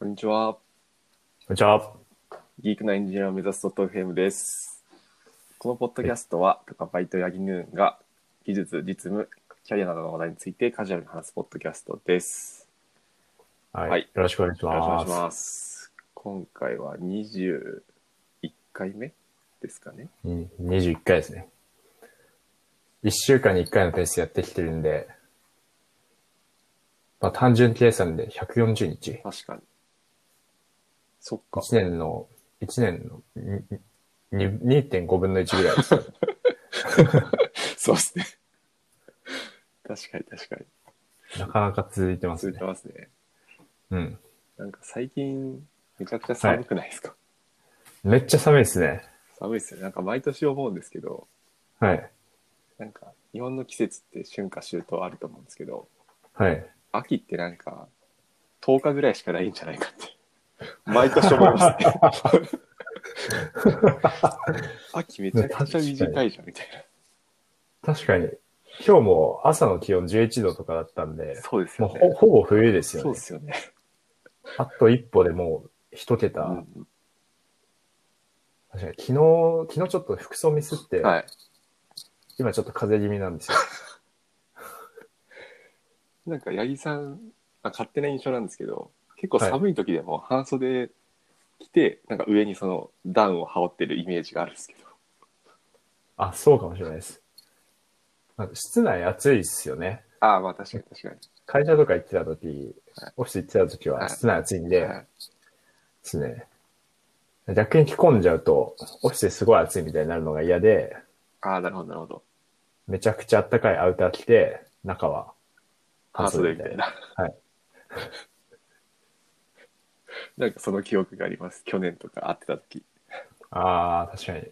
こんにちは。こんにちは。ギークなエンジニアを目指す .fm です。このポッドキャストは、とかバイトヤギヌーンが技術、実務、キャリアなどの話題についてカジュアルに話すポッドキャストです。はい。はいよろしくお願いしよろしくお願ます。いします。今回は21回目ですかね。うん21回ですね。1週間に1回のペースでやってきてるんで、まあ単純計算で140日。確かに。そっか。1年の、1年のにに2.5分の1ぐらいですよ。そうですね。確かに確かに。なかなか続いてますね続いて。ますね。うん。なんか最近、めちゃくちゃ寒くないですか、めっちゃ寒いですね。寒いですね。なんか毎年思うんですけど、はい。なんか日本の季節って春夏秋冬あると思うんですけどはい。秋ってなんか10日ぐらいしかないんじゃないかって毎年思いますね。秋めちゃくちゃ短いじゃんみたい確かに、今日も朝の気温11度とかだったんでな、そうですもよね。うほほぼ冬ですよね。そうで。すよね、あと一歩でもう一桁。うん。確かに昨日、昨日ちょっと服装ミスって、はい。今ちょっと風邪気味なんですよ。なんか八木さんあ勝手な印象なんですけど結構寒い時でも半袖着て、なんか上にそのダウンを羽織ってるイメージがあるんですけどあ、そうかもしれないです。なんか室内暑いですよね。ああまあ確かに確かに会社とか行ってた時はい、オフィス行ってた時ははい室内暑いんで、はいですね。逆に着込んじゃうと、オフィスですごい暑いみたいになるのが嫌で、ああなるほどなるほどめちゃくちゃ暖かいアウター着て、中は半袖みたいな。はい。なんかその記憶があります。去年とか会ってた時。ああ、確かに。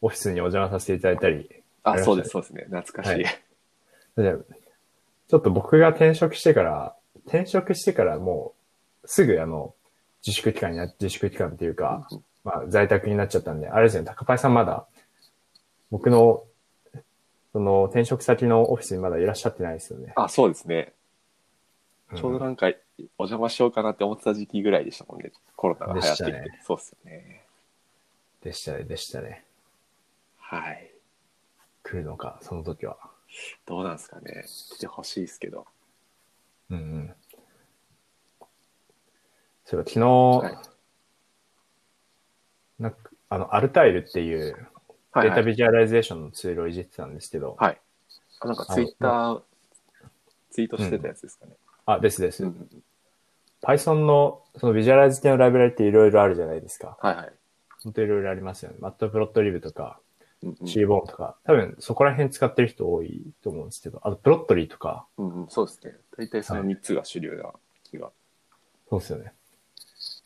オフィスにお邪魔させていただいたり。あ、ねそうです、そうですね。懐かしい。はいでちょっと僕が転職してから、転職してからもう、すぐあの、自粛期間にな、自粛期間っていうか、うんまあ在宅になっちゃったんで、あれですね、高パイさんまだ、僕の、その転職先のオフィスにまだいらっしゃってないですよね。あ、そうですね。うんちょうどなんか、お邪魔しようかなって思ってた時期ぐらいでしたもんね。コロナが流行ってきて。ねそうっすよね。でしたね、でしたね。はい。来るのか、その時は。どうなんですかね。来てほしいですけど。うんうん。そういえば昨日、はいなんか、あの、 Altair っていうはい、はい。データビジュアライゼーションのツールをいじってたんですけど、はい。あなんかツイッター、ツイートしてたやつですかね。あ、ですです。うんうん Python のその visualize 系のライブラリっていろいろあるじゃないですか。はいはい。本当いろいろありますよね。 Matplotlib とか、シーボーンとか、多分そこら辺使ってる人多いと思うんですけど、あとプロットリーとか、うんうん、そうですね。大体そのはい3つが主流な気が。そうですよね。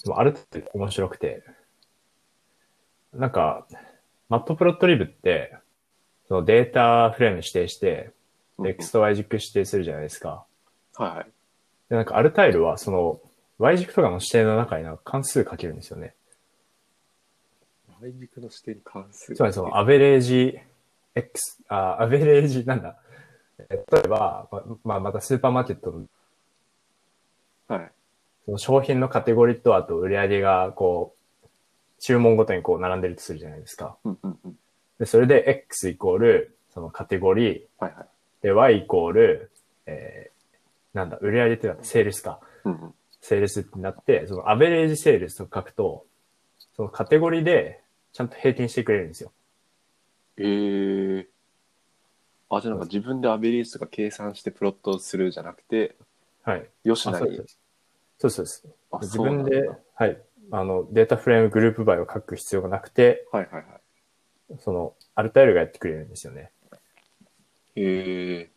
でもあれって面白くて、なんか、マットプロットリブって、そのデータフレーム指定して、うんうん X と Y 軸指定するじゃないですか。はいはい。で、なんかアルタイルはその Y 軸とかの指定の中になんか関数書けるんですよね。Y 軸の視点関数。つまりそのアベレージ X、あ、アベレージなんだ。え例えば、ままあ、またスーパーマーケットのはい。その商品のカテゴリーとあと売り上げがこう、注文ごとにこう並んでるとするじゃないですか。うんうんうん。で、それで X イコール、そのカテゴリー、はいはい。で、Y イコール、えー、なんだ、売り上げっていうのはセールスか。うんうん。sales ってなって、その average sales と書くと、そのカテゴリーでちゃんと平均してくれるんですよ。えー。あ、じゃあなんか自分で average とか計算してプロットするじゃなくて、はい。よしなにあそうで。す。そうです自分で、はい。あの、 DataFrame groupby を書く必要がなくて、はいはいはい。その、 Altair がやってくれるんですよね。へえ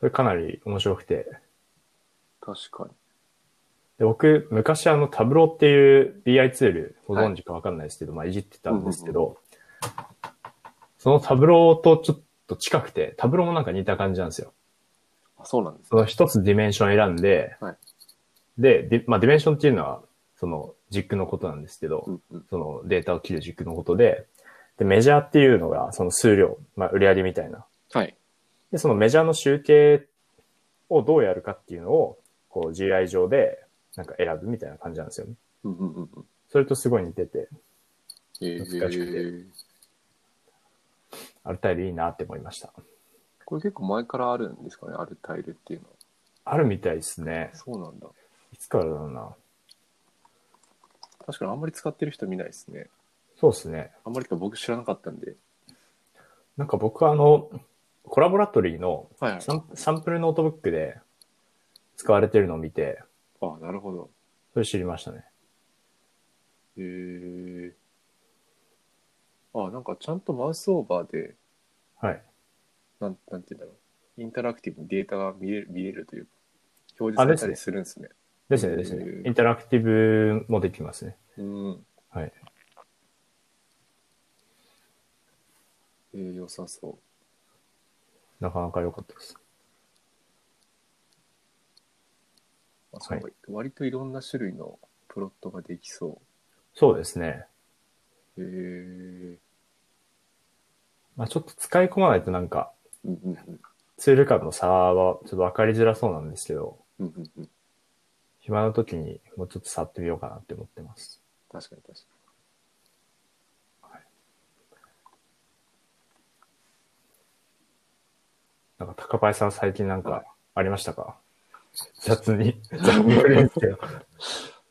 これかなり面白くて。確かに。で僕、昔あの、 Tableau っていう BI ツール、ご存知かわかんないですけど、まあ、いじってたんですけど、その Tableau とちょっと近くて、 Tableau もなんか似た感じなんですよ。あ、そうなんですその一つ dimension 選んで、はいで、ディまあ、 dimension っていうのは、その軸のことなんですけど、うんうん。そのデータを切る軸のことで、で、 measure っていうのが、その数量、まあ、売り上げみたいな。はい。で、そのメジャーの集計をどうやるかっていうのを、こう GI 上で、なんか選ぶみたいな感じなんですよね。うんうんうんうん。それとすごい似てて、え難しくー、アルタイルいいなって思いました。これ結構前からあるんですかね、アルタイルっていうのは。あるみたいですね。そうなんだ。いつからだろうな。確かにあんまり使ってる人見ないですね。そうですね。あんまりか僕知らなかったんで。なんか僕はあの、コラボラトリーのはいはい。サンサンプルノートブックで使われてるのを見て、あなるほど。それ知りましたね。へえー。あなんかちゃんとマウスオーバーで、はい。なんなんて言うんだろう。インタラクティブにデータが見れる見れるというか、表示されたりするんですね。ですね、ですねインタラクティブもできますね。うん。はい。えー、良さそう。なかなか良かったです。あそう割といろんな種類のプロットができそそうですね。う。へえまあちょっと使い込まないとなんか、ー。うんうんうん。ツール間の差はちょっと分かりづらそうなんですけど、うんうんうん。暇な時にもうちょっと触ってみようかなって思ってます。確かに確かなんか高林さん最近なんはいかありましたか、雑に、ですけど。に。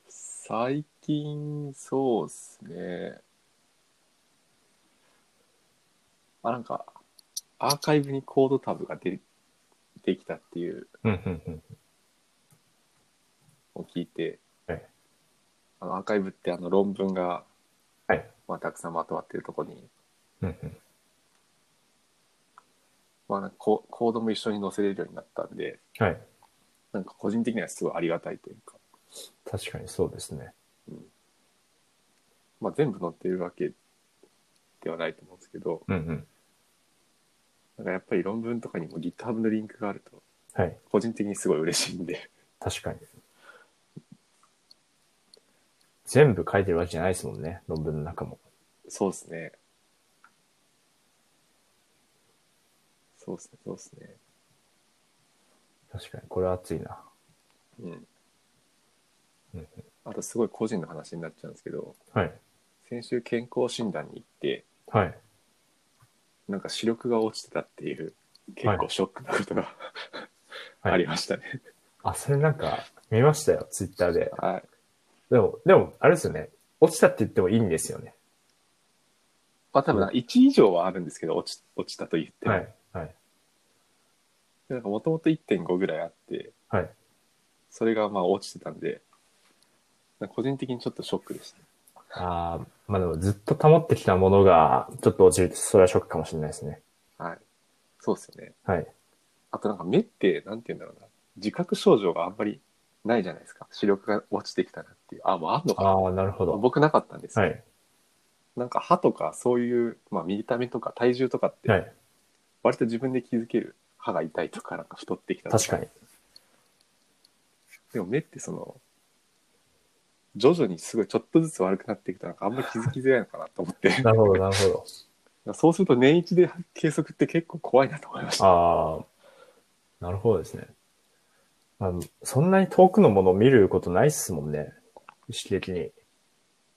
最近、そうっすね。あ、なんか、アーカイブにコードタブがでできたっていううんうんうん。のを聞いて、はいあのアーカイブってあの論文が、はい。まあ、たくさんまとまってるところに、うんうん。まあ、なんかココードも一緒に載せれるようになったんで、はい。なんか個人的にはすごいありがたいというか、確かにそうですね。まあ、全部載ってるわけではないと思うんですけど、うんうん。なんかやっぱり論文とかにも GitHub のリンクがあると、はい。個人的にすごい嬉しいんで、確かに。全部書いてるわけじゃないですもんね。論文の中も。そうですね。そうですね、そうですね。確かに。これは熱いな。うんうん。あとすごい個人の話になっちゃうんですけど、はい。先週健康診断に行って、はい。なんか視力が落ちてたっていう、結構ショックなことが、はい ありましたね。あ、それなんか見ましたよ。ツイッターで。はい。でも、でも、あれですよね。落ちたって言ってもいいんですよね。まあ多分1以上はあるんですけど、落ち落ちたと言っても。はい。はい。でなんかもともと1.5ぐらいあって、はい。それがまあ落ちてたんで、なんか個人的にちょっとショックでした。ああ、まあでもずっと保ってきたものがちょっと落ちると、それはショックかもしれないですね。はい。そうですよね。はい。あとなんか目って、なんて言うんだろうな。自覚症状があんまりないじゃないですか。視力が落ちてきたなっていう。あ、もうあんのかな。ああ、なるほど。僕なかったんですよ。はい。なんか歯とかそういう、まあ見た目とか体重とかって、はい。割と自分で気づける歯が痛いとか、なんか太ってきたと確かに。でも目ってその、徐々にすごいちょっとずつ悪くなっていくとなんかあんまり気づきづらいのかなと思って。なるほど、なるほど。そうすると年一で計測って結構怖いなと思いました。ああ、なるほどですね。まあ、そんなに遠くのものを見ることないっすもんね。意識的に。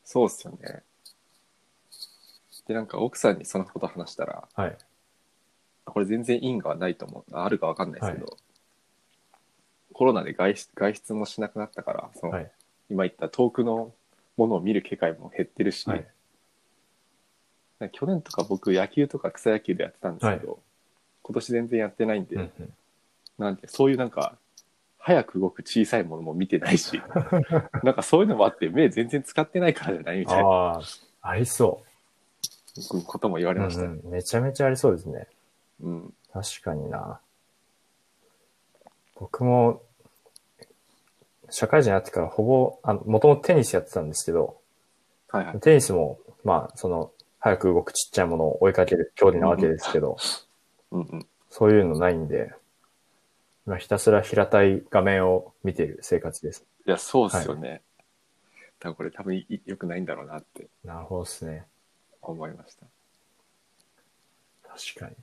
そうっすよね。で、なんか奥さんにそのこと話したら、はい。これ全然因果はないと思う。あるかわかんないですけど、コロナで外出外出もしなくなったから、その、はい。今言った遠くのものを見る機会も減ってるし、はい。去年とか僕野球とか草野球でやってたんですけど、今年全然やってないんで、うんうん。なんてそういうなんか早く動く小さいものも見てないし なんかそういうのもあって目全然使ってないからじゃないみたいなああ、ありそことも言わう。れましたね。うんうんめちゃめちゃありそうですね。うん確かにな。僕も、社会人になってからほぼ、あの、もともとテニスやってたんですけど、はいはい。テニスも、まあ、その、早く動くちっちゃいものを追いかける競技なわけですけど、うんうん。そういうのないんで、まあ、ひたすら平たい画面を見ている生活です。いや、そうっすよね。多分これ多分い良くないんだろうなってなるほどですね。思いました。確かに。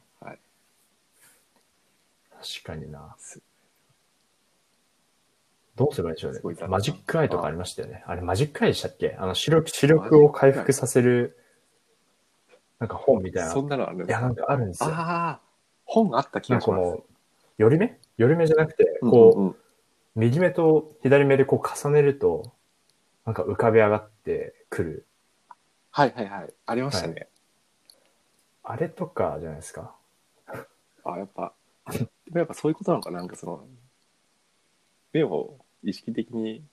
はい。確かにな。すどうすればいいんでしょうねすごい雑。談マジックアイとかありましたよね。あれマジックアイでしたっけ？あの視力、視力を回復させる、なんか本みたいな。そんなのあるんいや、なんかあるんですよ。ああ、本あった気がします。この、寄り目？寄り目じゃなくて、うんこう、うんうん右目と左目でこう重ねると、なんか浮かび上がってくる。はいはいはい。ありましたね。あれとかじゃないですか？あ、やっぱ、でもやっぱそういうことなのかななんかその、目を意識的に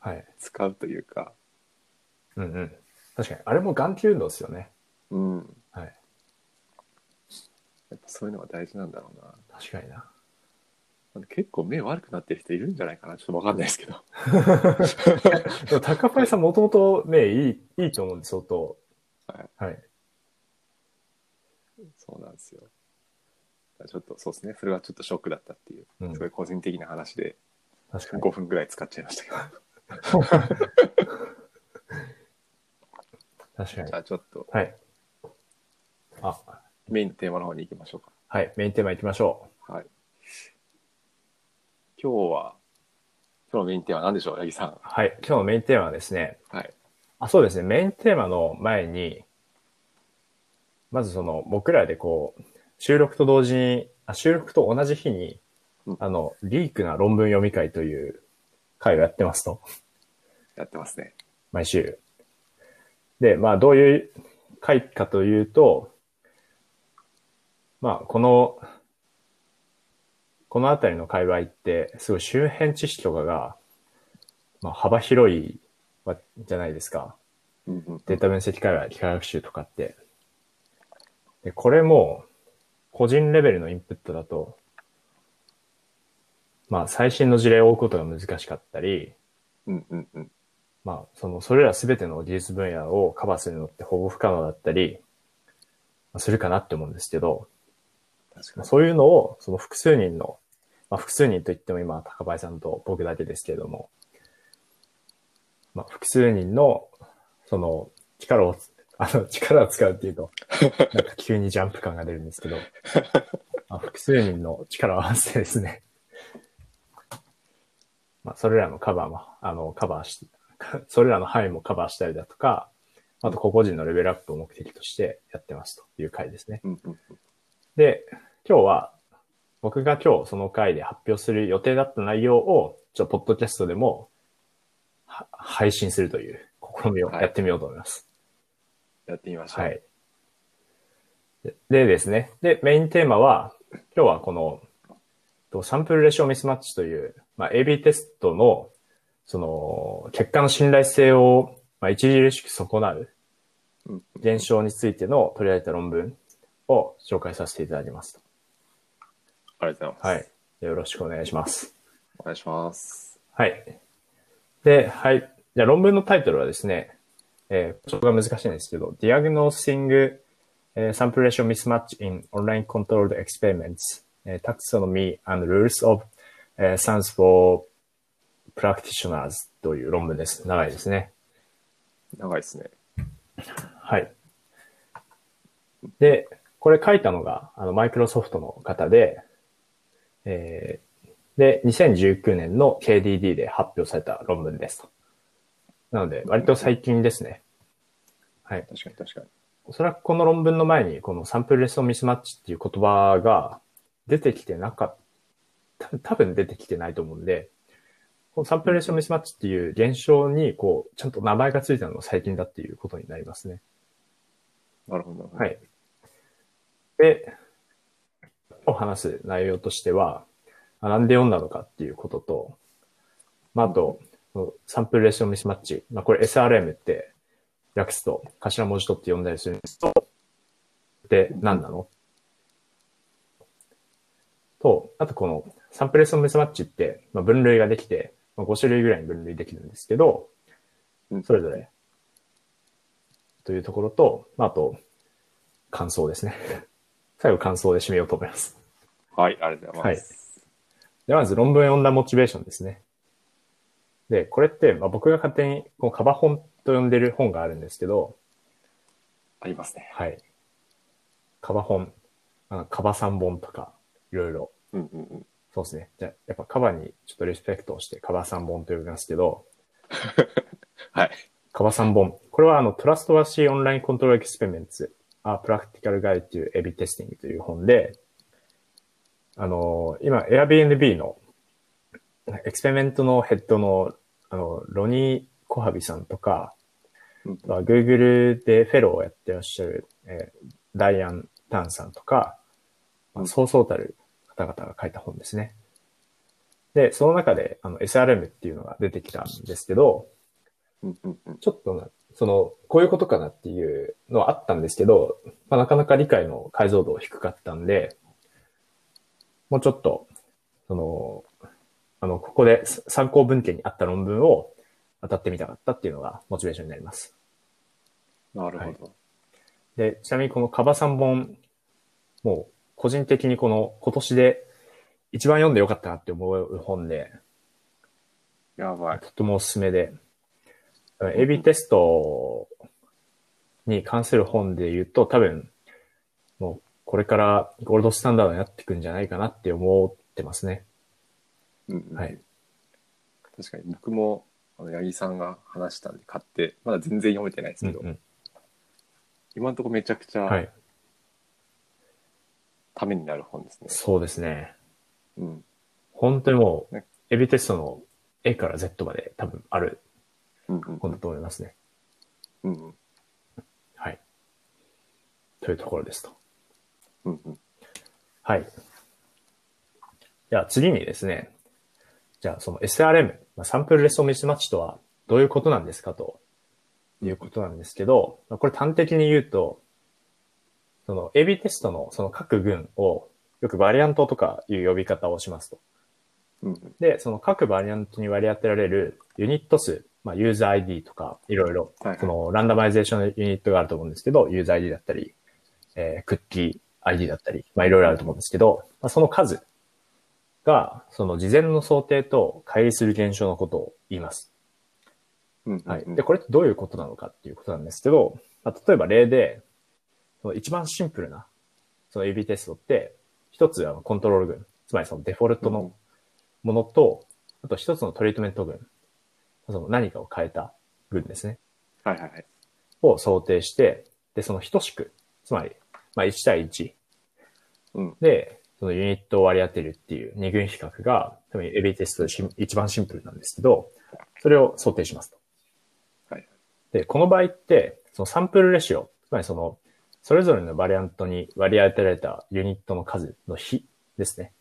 はい。使うというか、うんうん。確かに。あれも眼球運動ですよね。うん。はい。やっぱそういうのが大事なんだろうな。確かにな。なんで結構目悪くなってる人いるんじゃないかなちょっとわかんないですけど。で も高パイさんもともとね、いい、いいと思うんで、相当。はい。はい。そうなんですよ。ちょっとそうですね。それはちょっとショックだったっていう、うんすごい個人的な話で確かに。5分ぐらい使っちゃいましたけど。確かにじゃ。あちょっとはい。あ、メインのテーマの方に行きましょうか。はい。メインテーマ行きましょはい。今日は、今日のメインテーマは何でしょう、八木さんう。。はい。今日のメインテーマはですね、はい。あ、そうですね。メインテーマの前に、まずその、僕らでこう、収録と同時に、あ収録と同じ日にうん、あの、リークな論文読み会という会をやってますと。やってますね。毎週。で、まあ、どういう会かというと、まあ、この、このあたりの界隈って、すごい周辺知識とかが、まあ、幅広いわじゃないですか。データ分析界隈、機械学習とかって。で、これも、個人レベルのインプットだと、まあ、最新の事例を追うことが難しかったり、うんうんうん。まあ、その、それらすべての技術分野をカバーするのってほぼ不可能だったり、まあするかなって思うんですけど、確かに。まあそういうのを、その複数人の、まあ、複数人といっても今、高林さんと僕だけですけれども、まあ、複数人の、その、力を、あの、力を使うっていうと、なんか急にジャンプ感が出るんですけど、まあ、複数人の力を合わせてですね、まあ、それらのカバーも、あの、カバーし、それらの範囲もカバーしたりだとか、あと個々人のレベルアップを目的としてやってますという回ですね。で、今日は、僕が今日その回で発表する予定だった内容を、ちょっとポッドキャストでも、は配信するという試みをやってみようと思います。やってみましょう。はい。ででですね。で、メインテーマは、今日はこの、とサンプルレシオミスマッチという、まあ、AB テストの、その、結果の信頼性を、まあ、著しく損なううん現象についての取り上げた論文を紹介させていただきますと。ありがとうございます。はい。よろしくお願いします。お願いします。はい。で、はい。じゃあ論文のタイトルはですね、えー、ちょっと難しいんですけど、Diagnosing、えー Sample Ratio Mismatch in Online Controlled Experiments、えー Taxonomy and Rules of、えー Science for Practitioners という論文です。長いですね。長いですね。はい。で、これ書いたのが、あの、マイクロソフトの方で、えーで、2019年の KDD で発表された論文ですと。なので、割と最近ですね。はい。確かに確かに。おそらくこの論文の前に、このサンプルレストミスマッチっていう言葉が出てきてなかった、多分出てきてないと思うんで、このサンプルレストミスマッチっていう現象に、こう、ちゃんと名前がついたのが最近だっていうことになりますね。なるほど。は。い。で、を話す内容としては、あなんで読んだのかっていうことと、まあ、あと、サンプルレーションミスマッチ。まあ、これ SRM って略すと頭文字取って読んだりするんですけど、で、何なの？と、あとこのサンプルレーションミスマッチって、まあ、分類ができて、まあ、5種類ぐらいに分類できるんですけどうん、それぞれ、というところと、まあ、あと、感想ですね。最後感想で締めようと思います。はい、ありがとうございます。で、まず論文を読んだモチベーションですね。で、これって、まあ、僕が勝手にこのカバ本と呼んでる本があるんですけど、ありますね。はい。カバ本、あカバ3本とか、いろいろうんうんうん。そうですね。じゃあやっぱカバにちょっとリスペクトをして、カバ3本と呼びますけど、はい。カバさん本。これはあの、 Trustworthy Online Controlled Experiments、A Practical Guide という A/B testing という本で、あの、今、Airbnb の experiment のヘッドの、あの、ロニー・コハビさんとか、うんあとは Google でフェローをやってらっしゃる、えーダイアン・タンさんとか、まあうんそうそうたる方々が書いた本ですね。で、その中であの SRM っていうのが出てきたんですけど、うんうんうん。ちょっとな、その、こういうことかなっていうのはあったんですけど、まあ、なかなか理解の解像度低かったんで、もうちょっと、その、あの、ここで参考文献にあった論文を当たってみたかったっていうのがモチベーションになります。なるほど。で、ちなみにこのカバ3本、もう個人的にこの今年で一番読んでよかったなって思う本で、やばい。とてもおすすめで、AB テストに関する本で言うと多分、もうこれからゴールドスタンダードになっていくんじゃないかなって思ってますね。うんうんはい。確かに僕も、あの、八木さんが話したんで買って、まだ全然読めてないですけど、うんうん。今のところめちゃくちゃはい。ためになる本ですね。そうですね。うん。本当にもうね、AB テストの A から Z まで多分ある本だと思いますね。うんうんはい。というところですと。うんうんはい。じゃあ次にですね、じゃあその SRM、まあ、サンプルレストミスマッチとはどういうことなんですかと。いうことなんですけど、まあこれ端的に言うと、その AB テストのその各群をよく variant とかいう呼び方をしますと。で、その各 variant に割り当てられるユニット数、まあ、ユーザー ID とか、いろいろその randomization のユニットがあると思うんですけど、ユーザー ID だったり、えークッキー ID だったり、まあ、いろいろあると思うんですけど、まあ、その数が、その事前の想定と乖離する現象のことを言います。うんうんはい。うんで、これってどういうことなのかっていうことなんですけど、まあ、例えば例で、その一番シンプルな、その AB テストって、一つあのコントロール群、つまりそのデフォルトのものと、あと一つのトリートメント群、その何かを変えた群ですね、はいはいはい。を想定して、で、その等しく、つまり、まあ1対1うん。で、そのユニットを割り当てるっていう二群比較が、多分 AB テストでし一番シンプルなんですけど、それを想定しますと。はい。で、この場合って、そのサンプルレシオ、つまりその、それぞれのバリアントに割り当てられたユニットの数の比ですね。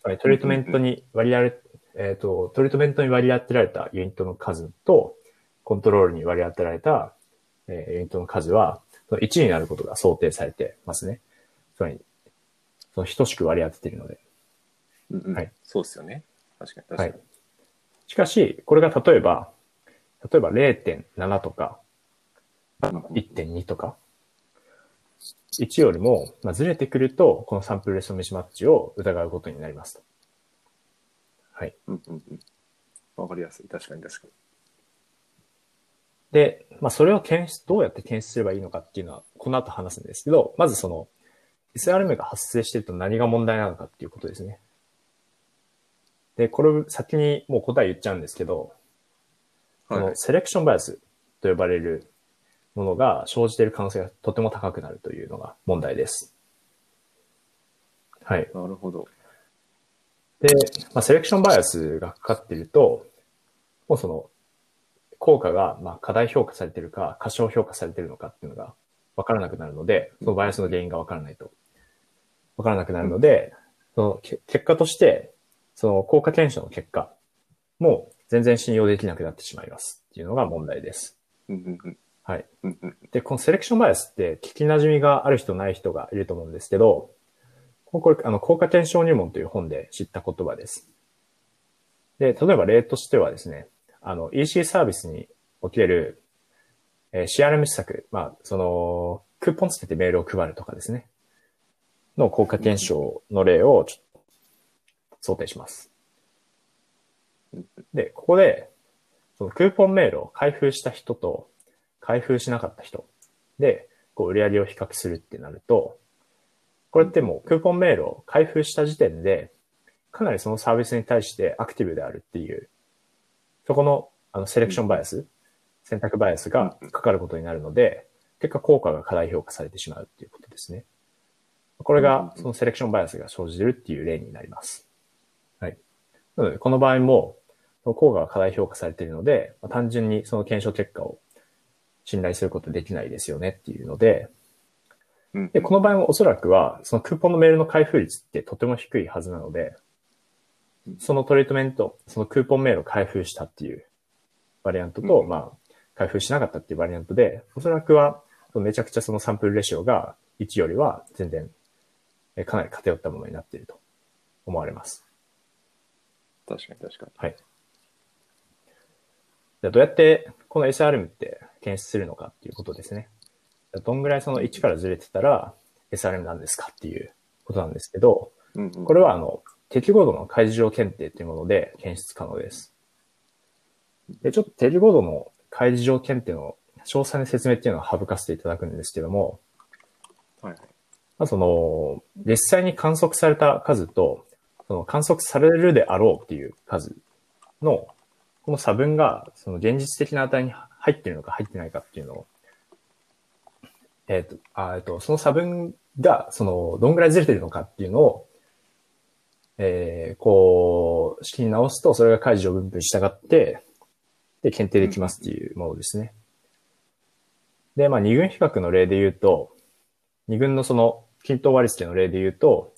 つまりトリートメントに割り当て、えっ、と、トリートメントに割り当てられたユニットの数と、コントロールに割り当てられた、えーユニットの数は、その1になることが想定されてますね。つまり、その等しく割り当てているので。うんうんはいそうですよね。確かに確かに。はい。しかし、これが例えば、例えば0.7とかうんうん1.2とか、1よりも、まあ、ずれてくると、このサンプルレストミスマッチを疑うことになりますと。はい。うんうんうんわかりやすい。確かに確かに。で、まあ、それを検出、どうやって検出すればいいのかっていうのは、この後話すんですけど、まずその、SRM が発生していると何が問題なのかっていうことですね。で、これ先にもう答え言っちゃうんですけど、そはいのセレクションバイアスと呼ばれるものが生じている可能性がとても高くなるというのが問題です。はい。なるほど。で、まあ、セレクションバイアスがかかっていると、もうその、効果が、まあ、過大評価されているか、過小評価されているのかっていうのが分からなくなるので、そのバイアスの原因が分からないと。分からなくなるので、その結果として、その効果検証の結果も全然信用できなくなってしまいますっていうのが問題です。はい。で、このセレクションバイアスって聞き馴染みがある人ない人がいると思うんですけど、これ、あの、効果検証入門という本で知った言葉です。で、例えば例としてはですね、あの、EC サービスにおける、えー CRM 施策、まあ、その、クーポンつけてメールを配るとかですね、の効果検証の例をちょっと想定します。で、ここで、そのクーポンメールを開封した人と開封しなかった人で、こう売り上げを比較するってなると、これってもうクーポンメールを開封した時点で、かなりそのサービスに対してアクティブであるっていう、そこのあのセレクションバイアス、選択バイアスがかかることになるので、結果効果が過大評価されてしまうっていうことですね。これがそのセレクションバイアスが生じるっていう例になります。はい。なので、この場合も、効果が過大評価されているので、まあ単純にその検証結果を信頼することできないですよねっていうので、うんで、この場合もおそらくは、そのクーポンのメールの開封率ってとても低いはずなのでうん、そのトリートメント、そのクーポンメールを開封したっていうバリアントと、うんまあ、開封しなかったっていうバリアントで、おそらくは、めちゃくちゃそのサンプルレシオが1よりは全然、えかなり偏ったものになっていると思われます。確かに確かに。はい。じゃあどうやってこの SRM って検出するのかっていうことですね。どんぐらいその1からずれてたら SRM なんですかっていうことなんですけど、うんうんこれはあの、適合度の開示上検定というもので検出可能です。で、ちょっと適合度の開示上検定の詳細な説明っていうのは省かせていただくんですけども。まあ、その、実際に観測された数と、その観測されるであろうっていう数の、この差分が、その現実的な値に入ってるのか入ってないかっていうのを、えっ、と、あえっと、その差分が、その、どんぐらいずれてるのかっていうのを、えー、こう、式に直すと、それが解除分布に従って、で、検定できますっていうものですね。で、まあ、二群比較の例で言うと、二群のその均等割り付けの例で言うと、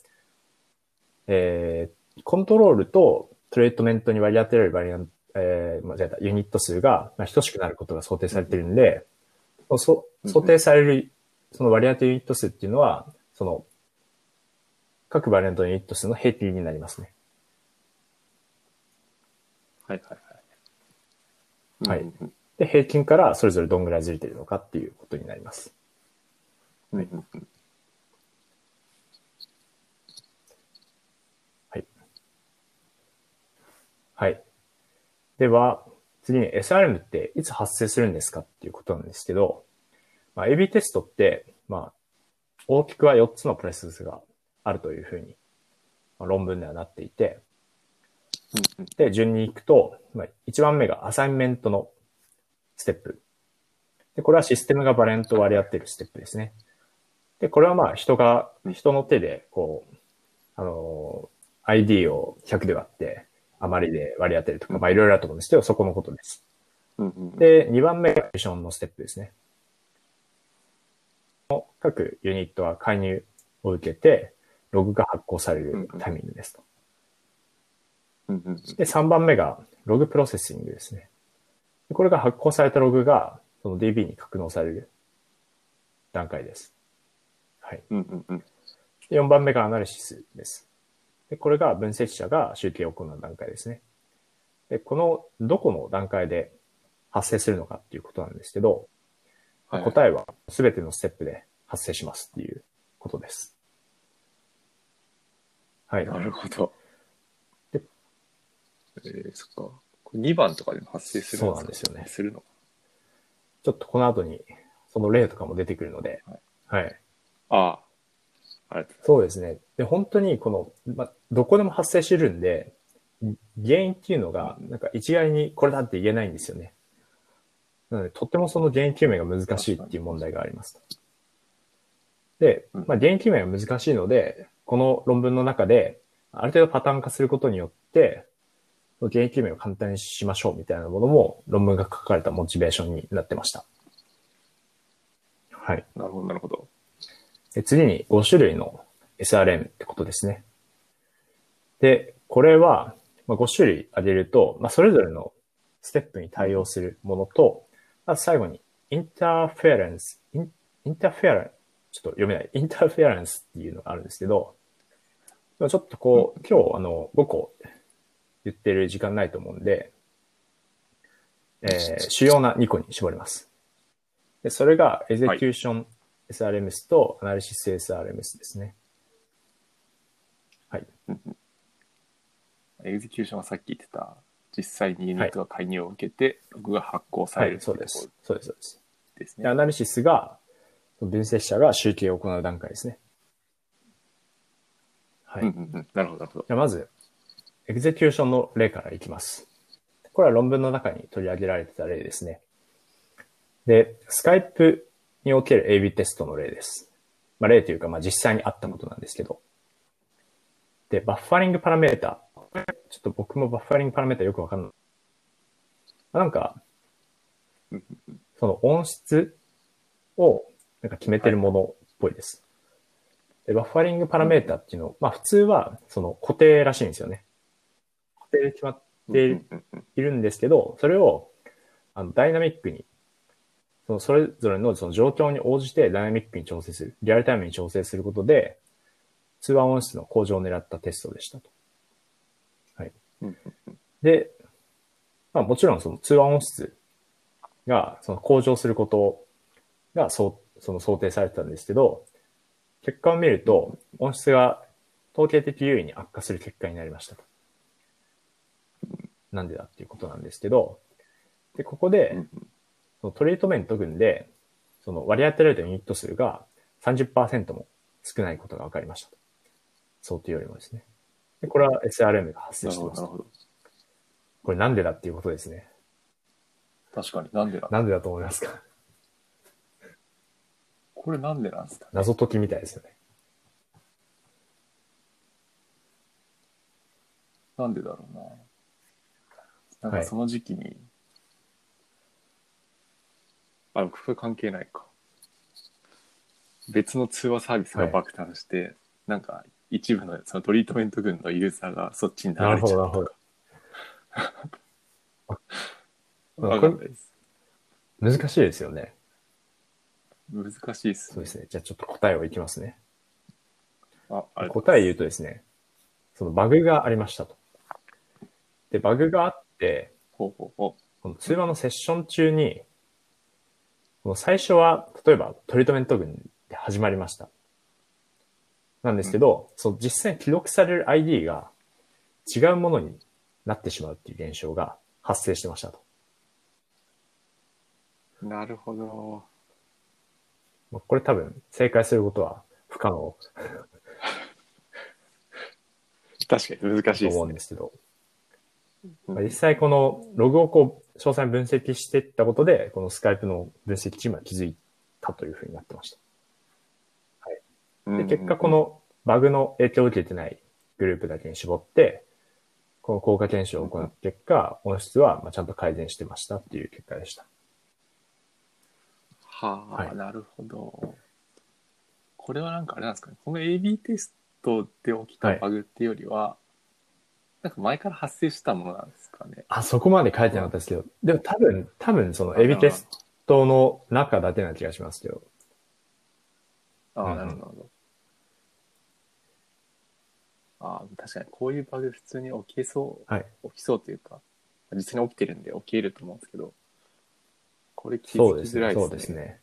えー、コントロールとトリートメントに割り当てられるバリアント、えー、間違えた、ユニット数が、まあ、等しくなることが想定されているんで、そ想定される、その割り当てユニット数っていうのは、その、各バリアントユニット数の平均になりますね。はいはいははいい。うんで、平均からそれぞれどんぐらいずれてるのかっていうことになります。うんうんうんはい。では、次に SRM っていつ発生するんですかっていうことなんですけど、まあ、AB テストって、まあ、大きくは4つのプロセスがあるというふうに、まあ、論文ではなっていて、うんで、順に行くと、まあ、1番目がアサインメントのステップ。で、これはシステムがバレントを割り当てるステップですね。で、これはまあ人が、人の手で、こう、あのー ID を100で割って、余りで割り当てるとか、まあいろいろあると思うんですけど、そこのことです。うんうんうんで、2番目がミッションのステップですね。各ユニットは介入を受けて、ログが発行されるタイミングですと。うんうんうんで、3番目が log processing ですね。でこれが発行されたログが、その DB に格納される段階です。はい。うんうんうんで4番目が analysis です。で、これが分析者が集計を行う段階ですね。で、この、どこの段階で発生するのかっていうことなんですけど、はいはい答えは全てのステップで発生しますっていうことです。はい。なるほど。でえー、そっか。これ2番とかでも発生するそうなんですよねするのちょっとこの後に、その例とかも出てくるので、はい。ああ。あそうですね。で、本当にこの、ま、どこでも発生してるんで、原因っていうのが、なんか一概にこれだって言えないんですよね。なので、とってもその原因究明が難しいっていう問題があります。で、うんまあ、原因究明が難しいので、この論文の中で、ある程度パターン化することによって、原因究明を簡単にしましょうみたいなものも論文が書かれたモチベーションになってました。はい。なるほど、なるほど。で次に5種類の SRM ってことですね。で、これは、まあ、5種類挙げると、まあ、それぞれのステップに対応するものと、あと最後に、 interference、in interferen ちょっと読めない、 interference っていうのがあるんですけど、ちょっとこう、今日あの、5個言ってる時間ないと思うんで、えー主要な2個に絞ります。で、それが、 execution SRMs と analysis SRMs ですね。はい。 execution はさっき言ってた、実際にユニットが介入を受けて、ログが発行さはい、れるそうです。そうです、そうです。ですね。でアナリシスが、分析者が集計を行う段階ですね。はい。うんうんうん。なるほど、なるほど。じゃあまず、エグゼキューションの例からいきます。これは論文の中に取り上げられてた例ですね。で、スカイプにおける AB テストの例です。まあ、例というか、まあ、実際にあったことなんですけど。で、バッファリングパラメータ。ちょっと僕もバッファリングパラメータよくわかんない。なんか、その音質をなんか決めてるものっぽいです。で、バッファリングパラメータっていうの、まあ普通はその固定らしいんですよね。固定で決まっているんですけど、それをあのダイナミックに、そのそれぞれのその状況に応じてダイナミックに調整する、リアルタイムに調整することで、通話音質の向上を狙ったテストでしたと。はい。で、まあもちろんその通話音質がその向上することがそその想定されてたんですけど、結果を見ると音質が統計的優位に悪化する結果になりましたと。なんでだっていうことなんですけど、で、ここで、そのトリートメント群で、その割り当てられたユニット数が30%も少ないことが分かりましたと。想定よりもですね。で、これは SRM が発な生してますなるほどこれなんでだっていうことですね。確かになんでだなんでだと思いますか？これなんでなんですかね？謎解きみたいですよね。なんでだろうな。なんはいかその時期に、あ、これ関係ないか。別の通話サービスが爆誕して、なんか一部のそのトリートメント群のユーザーがそっちに流なるほど、なるほど。わかんないです。難しいですよね。難しいっすね。そうですね。じゃあちょっと答えをいきますね。あ、あれ答え言うとですね、そのバグがありましたと。で、バグがあって、ほうほうほこの通話のセッション中に、この最初は、例えばトリートメント群で始まりました。なんですけど、そう実際に記録される ID が違うものになってしまうっていう現象が発生してましたと。う。なるほど。まあこれ多分正解することは不可能確かに難しいと思うんですね。ですけど、実際このログをこう詳細に分析していったことで、このスカイプの分析チームは気づいたというふうになってました。で、結果こ、のバグの影響を受けてないグループだけに絞って、この効果検証を行った結果、音質はまあちゃんと改善してましたっていう結果でした。はあ、はいなるほど。これはなんかあれなんですかね。この AB テストで起きたバグっていうよりは、なんか前から発生したものなんですかね。あ、そこまで書いてなかったですけど、でも多分、多分そのあ AB テストの中だけな気がしますけど、ああ、なるほど。ああ、確かにこういうバグ普通に起きそう、はい。起きそうというか、実際に起きてるんで起きると思うんですけど、これ気づ。きづらいですね。そうですね。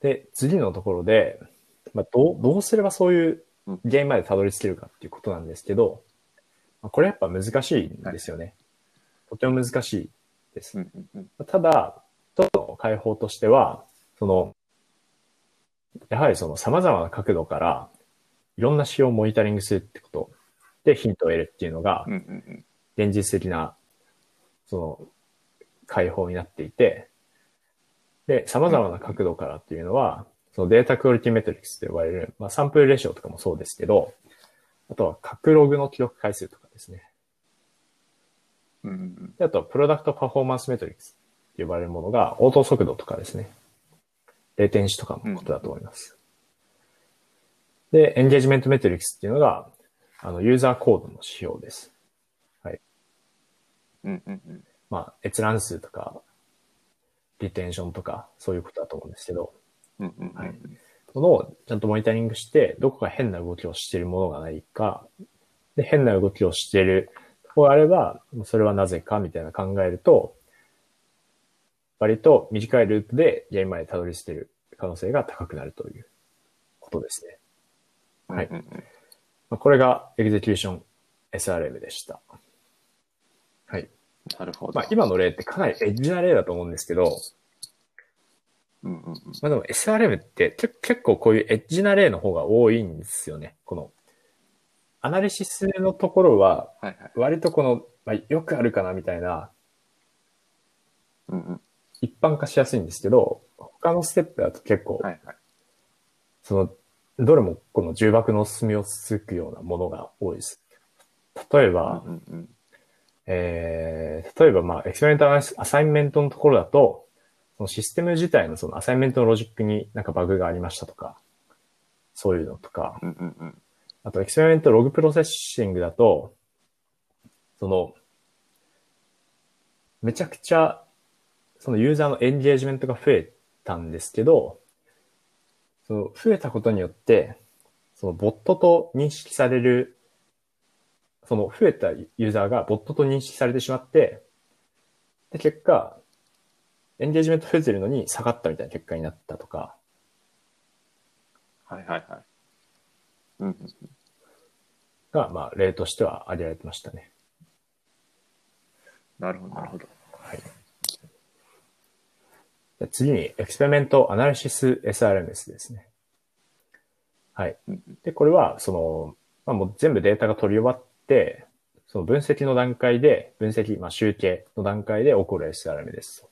で、次のところで、まあ、どう、どうすればそういううん原因までたどり着けるかっていうことなんですけど、まあ、これやっぱ難しいんですよね。とても難しいです。うんうんうん。ただ、一つの解放としては、その、やはりその様々な角度から、いろんな仕様をモニタリングするってことでヒントを得るっていうのが。現実的な、その、解放になっていて、で、様々な角度からっていうのは、そのデータクオリティメトリックスと呼ばれる、まあ、サンプルレシオとかもそうですけど、あとは、各ログの記録回数とかですね。うんうんうん。であとは、プロダクトパフォーマンスメトリックスと呼ばれるものが、応答速度とかですね。レテンシとかのことだと思います。で、エンゲージメントメトリックスっていうのが、あの、ユーザーコードの指標です。うんうんうん。まあ、閲覧数とか、リテンションとか、そういうことだと思うんですけど、うんうんうん。はいものをちゃんとモニタリングして、どこか変な動きをしているものがないか、で、変な動きをしているところがあれば、それはなぜかみたいな考えると、割と短いループで原因までたどり着ける可能性が高くなるということですね。はいうんうんうんまあ、これがエグゼキューション SRM でした。はい。なるほど。まあ、今の例ってかなりエッジな例だと思うんですけど、うんうんうん。まあでも SRM ってけ結構こういうエッジな例の方が多いんですよね。このアナリシスのところは。割とこの、まあ、よくあるかなみたいな、うんうん。一般化しやすいんですけど、他のステップだと結構、はいはい。その、どれもこの重箱の隅をつくようなものが多いです。例えば、うんうん。えー、例えば、まあ、 experiment assignment のところだと、そのシステム自体のその assignment のロジックになんかバグがありましたとか、そういうのとか、うんうんうん。あと experiment log processing だと、その、めちゃくちゃ、そのユーザーのエンゲージメントが増えたんですけど、その増えたことによって、そのボットと認識される、その増えたユーザーがボットと認識されてしまって、で、結果、エンゲージメント増えてるのに下がったみたいな結果になったとか、はいはいはい。うんうん。が、まあ、例としては挙げられてましたね。なるほどなるほど。はい。で次に、 experiment analysis SRMs ですね。はい。で、これは、その、まあ、もう全部データが取り終わって、その分析の段階で、分析、まあ、集計の段階で起こる SRM です。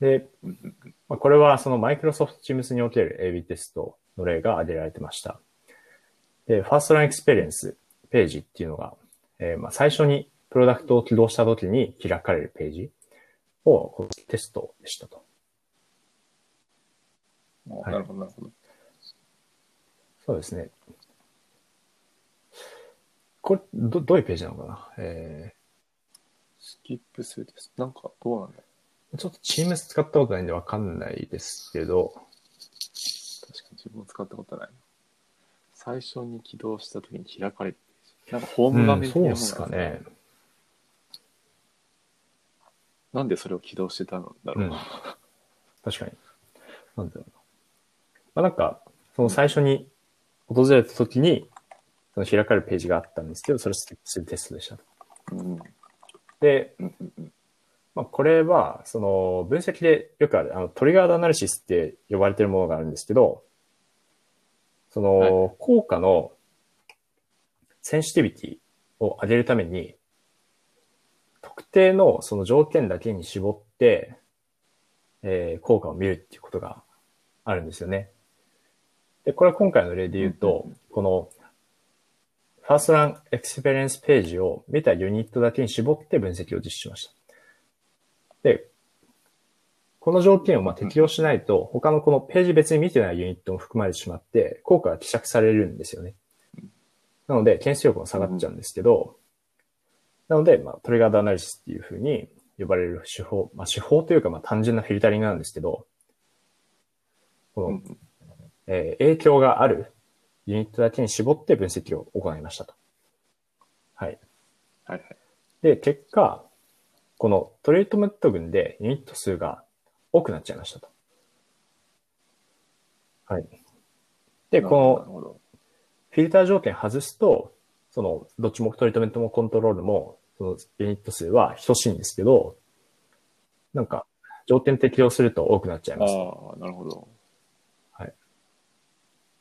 で、まあ、これはその Microsoft Teams における AB テストの例が挙げられてました。で、First Line Experience ページっていうのが、えーまあ最初にプロダクトを起動した時に開かれるページをテストでしたと。あなるほどなるほど。そうですね。これ、ど、どういうページなのかな？えスキップするです。なんかどうなんだちょっと Teams 使ったことないんでわかんないですけど、う確かに自分も使ったことないな。最初に起動した時に開かれてるなんかホーム画うん、面的なものそうですかね。なんでそれを起動してたんだろう。うん確かに。なんだろうな。まあ、なんか、その最初に訪れた時に、その開かれるページがあったんですけど、それをスキップするテストでしたと。うんで、うんうんうんまあ、これは、その、分析でよくある、あの、トリガードアナリシスって呼ばれてるものがあるんですけど、その、は効果のセンシティビティを上げるために、特定のその条件だけに絞って、えー効果を見るっていうことがあるんですよね。で、これは今回の例で言うと、この、 first run experience page を見たユニットだけに絞って分析を実施しました。で、この条件をまあ適用しないと、他のこのページ別に見てないユニットも含まれてしまって、効果が希釈されるんですよね。なので、検出力も下がっちゃうんですけど、なので、まあ、 triggered analysis っていうふうに呼ばれる手法、まあ、手法というか、まあ、単純なフィルタリングなんですけど、この、えー影響があるユニットだけに絞って分析を行いましたと。はい。はいはい。で、結果、このトリートメント群でユニット数が多くなっちゃいましたと。はい。で、この。フィルター条件外すと、その、どっちもトリートメントもコントロールも、そのユニット数は等しいんですけど、なんか、条件適用すると多くなっちゃいました。ああ、なるほど。はい。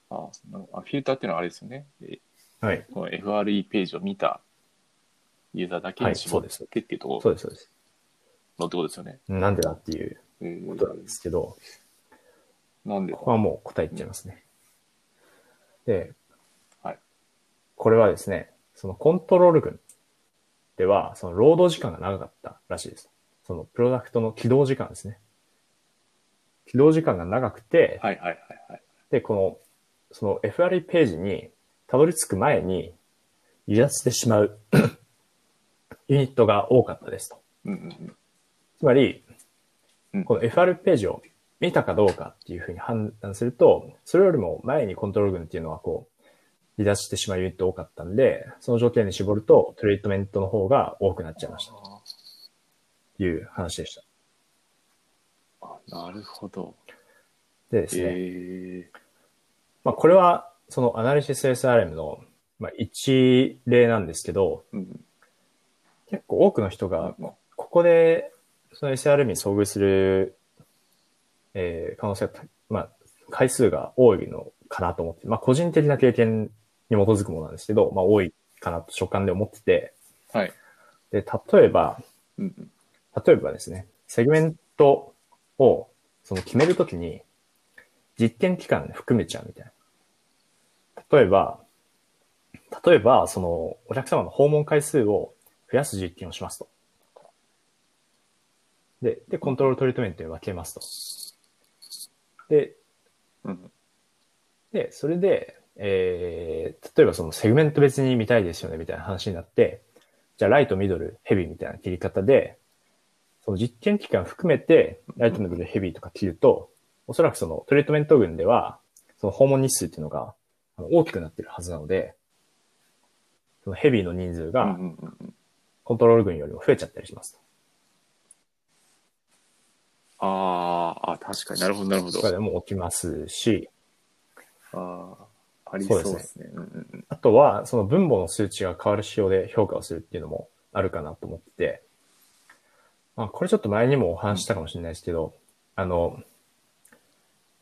ああフィルターっていうのはあれですよね。えはい。この FRE ページを見たユーザーだけに絞ってっていうところそうです、そうです。のってことですよね。なんでだっていうえーことなんですけど、なんでだ？ここはもう答え言っちゃいますね。で、はい。これはですね、そのコントロール群では、その労働時間が長かったらしいです。そのプロダクトの起動時間ですね。起動時間が長くて、はいはいはいはい。で、この、その FRE ページにたどり着く前に離脱してしまうユニットが多かったですと。うんうんうん。つまりうん、この FR ページを見たかどうかっていうふうに判断すると、それよりも前にコントロール群っていうのはこう、離脱してしまうユニット多かったんで、その条件に絞るとトリートメントの方が多くなっちゃいましたという話でした。あなるほど。でですね、えまあこれはそのアナリシス SRM の、まあ、一例なんですけど、ー、うん。結構多くの人が、こここでその SRM に遭遇する、えー可能性が、まあ、回数が多いのかなと思って、まあ、個人的な経験に基づくものなんですけど、まあ多いかなと所感で思ってて、はい。で、例えば、うんうん。例えばですね、セグメントをその決めるときに実験期間含めちゃうみたいな。例えば、例えば、そのお客様の訪問回数を増やす実験をしますと。で、で、コントロールトリートメントに分けますと。で、うんで、それで、えー、例えばそのセグメント別に見たいですよね、みたいな話になって、じゃあライト、ミドル、ヘビーみたいな切り方で、その実験期間含めて、ライト、ミドル、ヘビーとか切ると、おそらくそのトリートメント群では、その訪問日数っていうのが大きくなってるはずなので、そのヘビーの人数が。コントロール群よりも増えちゃったりしますと。あーあ、確かになるほど、なるほどと。かでも起きますし、ああ、ありそうですですね。うんうんうん。あとは、その分母の数値が変わる仕様で評価をするっていうのもあるかなと思ってて、まあ、これちょっと前にもお話ししたかもしれないですけど、あの、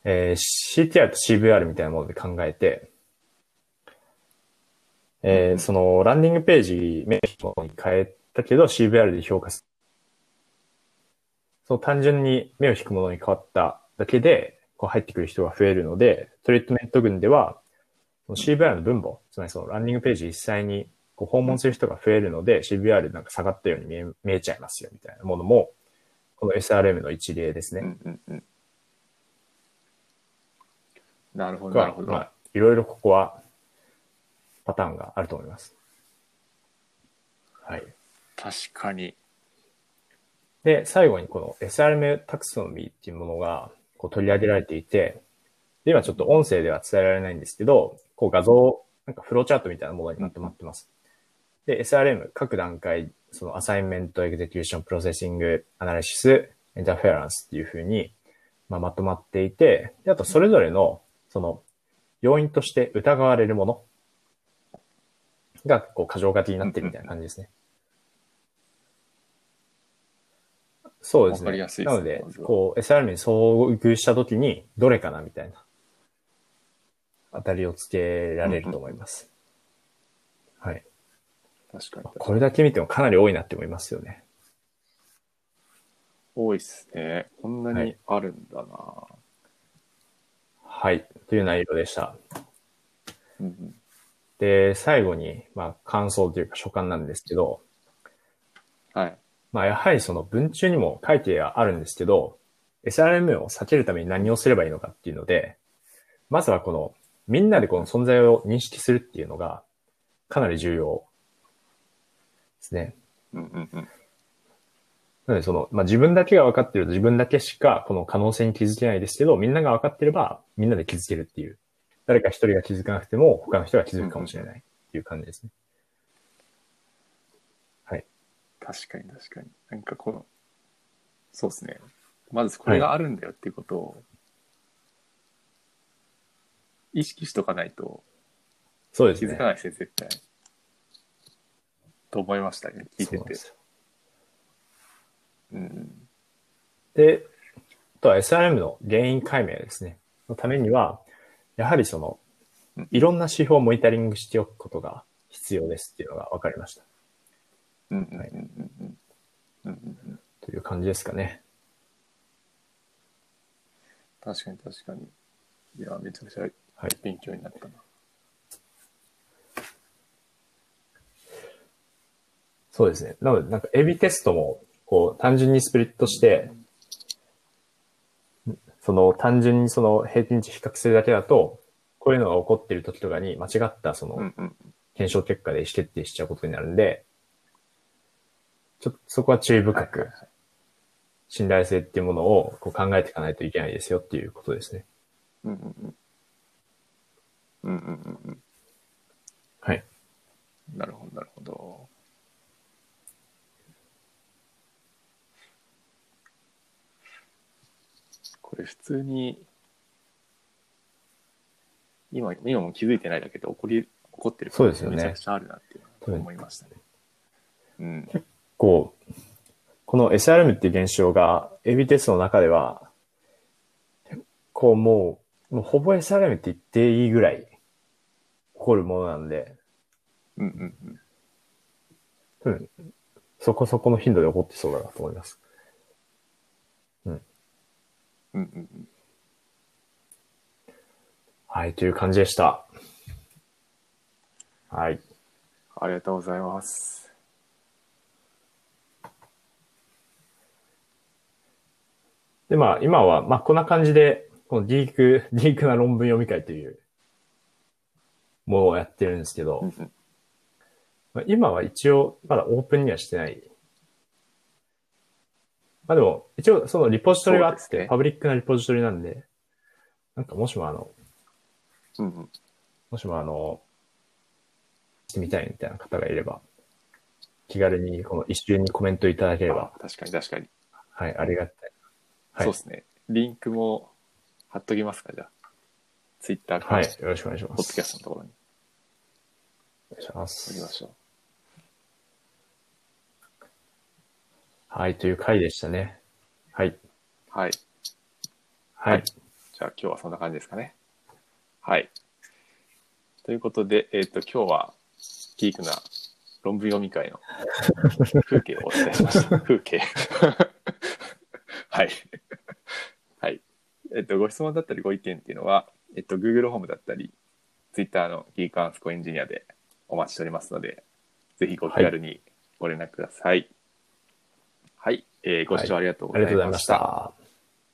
えー CTR と CVR みたいなもので考えて、えーそのランディングページ目に変えたけど CVR で評価する。そう単純に目を引くものに変わっただけで、こう入ってくる人が増えるので、トリートメント群では、CVR の分母、つまりそのランディングページ実際にこう訪問する人が増えるので、CVR でなんか下がったように見え見えちゃいますよみたいなものも、この SRM の一例ですね。うんうんうん。なるほど、なるほど。まあ、いろいろここはパターンがあると思います。はい。確かに。で、最後にこの SRM タクソノミーっていうものがこう取り上げられていて、で、今ちょっと音声では伝えられないんですけど、こう画像、なんかフローチャートみたいなものにまとまってます。で、SRM 各段階、その assignment、execution、processing、analysis、interference っていうふうに、まあ、まとまっていて、で、あとそれぞれの、その、要因として疑われるものが、こう、箇条書きになってるみたいな感じですね。そうですね。わかりやすいですねなのでこう、SRM に遭遇したときに、どれかなみたいな、当たりをつけられると思います。はい。確かに。これだけ見てもかなり多いなって思いますよね。多いっすね。こんなにあるんだな。はい。という内容でした。うんうんで、最後に、まあ、感想というか所感なんですけど、はい。まあ、やはりその文中にも書いてあるんですけど、SRM を避けるために何をすればいいのかっていうので、まずはこの、みんなでこの存在を認識するっていうのが、かなり重要ですね。うんうんうん。なのでその、まあ、自分だけが分かってると自分だけしかこの可能性に気づけないですけど、みんなが分かってればみんなで気づけるっていう。誰か一人が気づかなくても他の人が気づくかもしれないっていう感じですね。はい。確かに確かに。なんかこの、そうですね。まずこれがあるんだよっていうことを、意識しとかないとそうですね気づか。ないですね、絶対。と思いましたね、聞いててそうなんです。ようん。で、あとは SRM の原因解明ですね。のためには、やはりその、いろんな指標をモニタリングしておくことが必要ですっていうのが分かりました。うん。という感じですかね。確かに確かに。いや、めちゃくちゃはい。勉強になったな。そうですね。なので、なんか、エビテストも、こう、単純にスプリットして、その、単純にその平均値比較するだけだと、こういうのが起こっている時とかに間違ったその。検証結果で意思決定しちゃうことになるんで、ちょっとそこは注意深く信頼性っていうものをこう考えていかないといけないですよっていうことですね。うんうんうん。うんうんうんうん。はい。なるほど、なるほど。これ普通に、今、今も気づいてないだけで起こり、起こってるそうですよねめちゃくちゃあるなって思いましたね。うん。こう、この SRM っていう現象が AB テストの中では、結構もう、もうほぼ SRM って言っていいぐらい起こるものなんで、うんうんうん。うん、そこそこの頻度で起こってそうだなと思います。うんうんうん。はい、という感じでした。はい。ありがとうございます。で、まあ、今は、まあ、こんな感じで、このディーク、ディークな論文読み会というものをやってるんですけど、まあ、今は一応、まだオープンにはしてない。まあでも、一応そのリポジトリがあって、そうですねパブリックなリポジトリなんで、なんかもしもあの、うんうん。もしもあの、してみたいみたいな方がいれば、気軽にこの一瞬にコメントいただければ、あ確かに確かに。はい、ありがたい。はいそうですね。リンクも貼っときますか、じゃあ。ツイッターかはい、ら、よろしくお願いします。ポッドキャストのところにお願いしま。貼りますしょう。はい、という回でしたね。はい。はい。はい。じゃあ今日はそんな感じですかね。はい。ということで、えっ、と、今日は、ギークな論文読み会の 風景をお伝えしました。風景。はい。はい。えっ、と、ご質問だったりご意見っていうのは、えっ、と、Google ホームだったり、Twitter のギークアンスコエンジニアでお待ちしておりますので、ぜひご気軽にご連絡ください。はい。えーご視聴ありがとうございましたありがとうございまし。た。